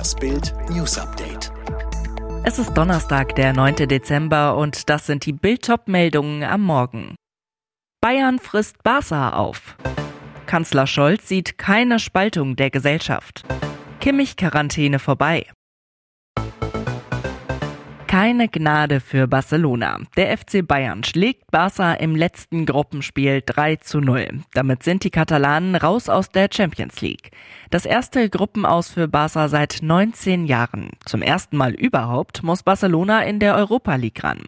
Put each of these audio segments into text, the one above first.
Das Bild News Update. Es ist Donnerstag, der 9. Dezember und das sind die Bild-Top-Meldungen am Morgen. Bayern frisst Barca auf. Kanzler Scholz sieht keine Spaltung der Gesellschaft. Kimmich-Quarantäne vorbei. Keine Gnade für Barcelona. Der FC Bayern schlägt Barca im letzten Gruppenspiel 3 zu 0. Damit sind die Katalanen raus aus der Champions League. Das erste Gruppenaus für Barca seit 19 Jahren. Zum ersten Mal überhaupt muss Barcelona in der Europa League ran.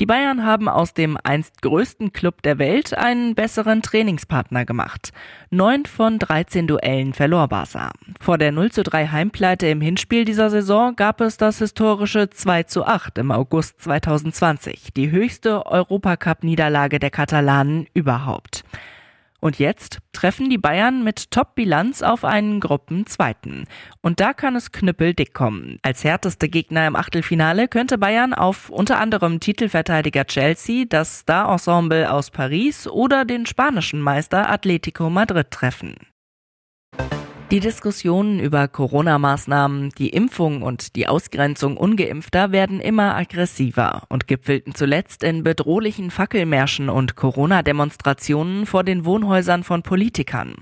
Die Bayern haben aus dem einst größten Club der Welt einen besseren Trainingspartner gemacht. Neun von 13 Duellen verlor Barca. Vor der 0 zu 3 Heimpleite im Hinspiel dieser Saison gab es das historische 2 zu 8 im August 2020, die höchste Europacup-Niederlage der Katalanen überhaupt. Und jetzt treffen die Bayern mit Top-Bilanz auf einen Gruppenzweiten. Und da kann es knüppeldick kommen. Als härteste Gegner im Achtelfinale könnte Bayern auf unter anderem Titelverteidiger Chelsea, das Star-Ensemble aus Paris oder den spanischen Meister Atletico Madrid treffen. Die Diskussionen über Corona-Maßnahmen, die Impfung und die Ausgrenzung ungeimpfter werden immer aggressiver und gipfelten zuletzt in bedrohlichen Fackelmärschen und Corona-Demonstrationen vor den Wohnhäusern von Politikern.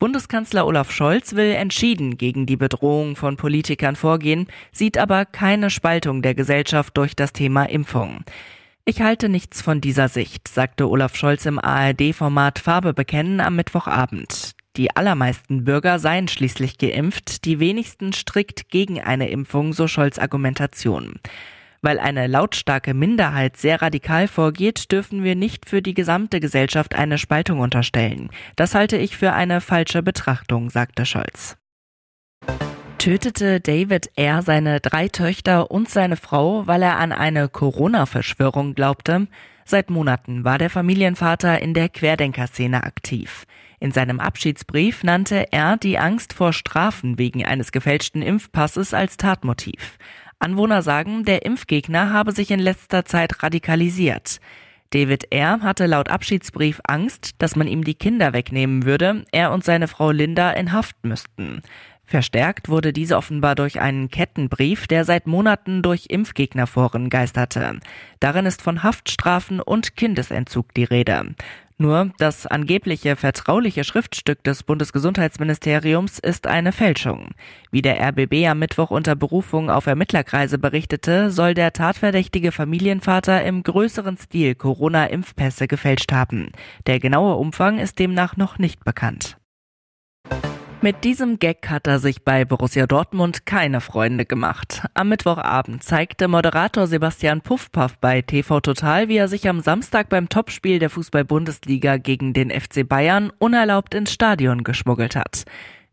Bundeskanzler Olaf Scholz will entschieden gegen die Bedrohung von Politikern vorgehen, sieht aber keine Spaltung der Gesellschaft durch das Thema Impfung. Ich halte nichts von dieser Sicht, sagte Olaf Scholz im ARD-Format Farbe bekennen am Mittwochabend. Die allermeisten Bürger seien schließlich geimpft, die wenigsten strikt gegen eine Impfung, so Scholz Argumentation. Weil eine lautstarke Minderheit sehr radikal vorgeht, dürfen wir nicht für die gesamte Gesellschaft eine Spaltung unterstellen. Das halte ich für eine falsche Betrachtung, sagte Scholz. Tötete David R. seine drei Töchter und seine Frau, weil er an eine Corona-Verschwörung glaubte? Seit Monaten war der Familienvater in der Querdenkerszene aktiv. In seinem Abschiedsbrief nannte er die Angst vor Strafen wegen eines gefälschten Impfpasses als Tatmotiv. Anwohner sagen, der Impfgegner habe sich in letzter Zeit radikalisiert. David R. hatte laut Abschiedsbrief Angst, dass man ihm die Kinder wegnehmen würde, er und seine Frau Linda in Haft müssten. Verstärkt wurde diese offenbar durch einen Kettenbrief, der seit Monaten durch Impfgegnerforen geisterte. Darin ist von Haftstrafen und Kindesentzug die Rede. Nur das angebliche vertrauliche Schriftstück des Bundesgesundheitsministeriums ist eine Fälschung. Wie der RBB am Mittwoch unter Berufung auf Ermittlerkreise berichtete, soll der tatverdächtige Familienvater im größeren Stil Corona-Impfpässe gefälscht haben. Der genaue Umfang ist demnach noch nicht bekannt. Mit diesem Gag hat er sich bei Borussia Dortmund keine Freunde gemacht. Am Mittwochabend zeigte Moderator Sebastian Puffpaff bei TV Total, wie er sich am Samstag beim Topspiel der Fußball-Bundesliga gegen den FC Bayern unerlaubt ins Stadion geschmuggelt hat.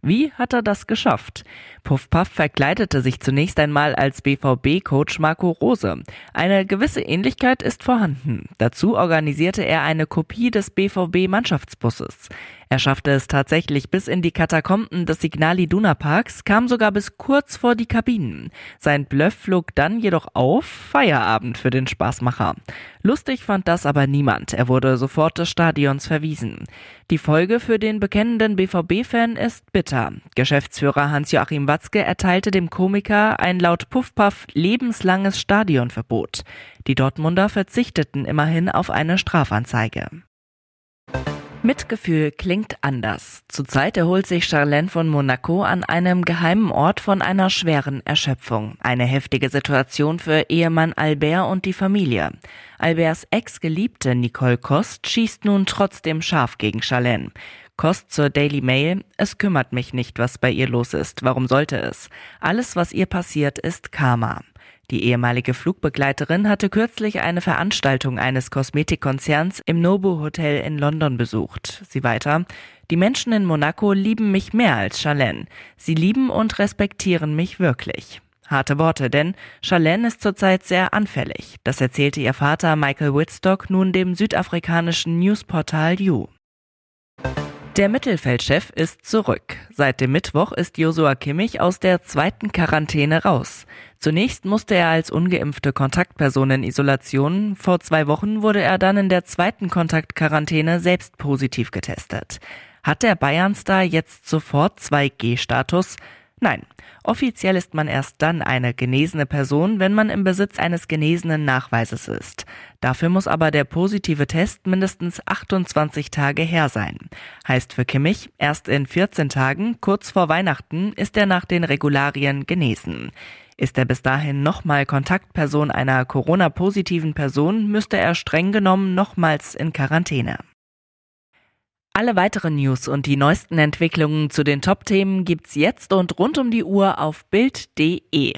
Wie hat er das geschafft? Puffpaff verkleidete sich zunächst einmal als BVB-Coach Marco Rose. Eine gewisse Ähnlichkeit ist vorhanden. Dazu organisierte er eine Kopie des BVB-Mannschaftsbusses. Er schaffte es tatsächlich bis in die Katakomben des Signali Duna Parks, kam sogar bis kurz vor die Kabinen. Sein Bluff flog dann jedoch auf, Feierabend für den Spaßmacher. Lustig fand das aber niemand, er wurde sofort des Stadions verwiesen. Die Folge für den bekennenden BVB-Fan ist bitter. Geschäftsführer Hans-Joachim Watzke erteilte dem Komiker ein laut Puffpaff lebenslanges Stadionverbot. Die Dortmunder verzichteten immerhin auf eine Strafanzeige. Mitgefühl klingt anders. Zurzeit erholt sich Charlene von Monaco an einem geheimen Ort von einer schweren Erschöpfung. Eine heftige Situation für Ehemann Albert und die Familie. Alberts Ex-Geliebte Nicole Kost schießt nun trotzdem scharf gegen Charlene. Kost zur Daily Mail, es kümmert mich nicht, was bei ihr los ist. Warum sollte es? Alles, was ihr passiert, ist Karma. Die ehemalige Flugbegleiterin hatte kürzlich eine Veranstaltung eines Kosmetikkonzerns im Nobu Hotel in London besucht. Sie weiter, die Menschen in Monaco lieben mich mehr als Charlene. Sie lieben und respektieren mich wirklich. Harte Worte, denn Charlene ist zurzeit sehr anfällig. Das erzählte ihr Vater Michael Whitstock nun dem südafrikanischen Newsportal You. Der Mittelfeldchef ist zurück. Seit dem Mittwoch ist Josua Kimmich aus der zweiten Quarantäne raus. Zunächst musste er als ungeimpfte Kontaktperson in Isolation. Vor zwei Wochen wurde er dann in der zweiten Kontaktquarantäne selbst positiv getestet. Hat der Bayernstar jetzt sofort 2G-Status? Nein, offiziell ist man erst dann eine genesene Person, wenn man im Besitz eines genesenen Nachweises ist. Dafür muss aber der positive Test mindestens 28 Tage her sein. Heißt für Kimmich, erst in 14 Tagen, kurz vor Weihnachten, ist er nach den Regularien genesen. Ist er bis dahin nochmal Kontaktperson einer Corona-positiven Person, müsste er streng genommen nochmals in Quarantäne. Alle weiteren News und die neuesten Entwicklungen zu den Top-Themen gibt's jetzt und rund um die Uhr auf Bild.de.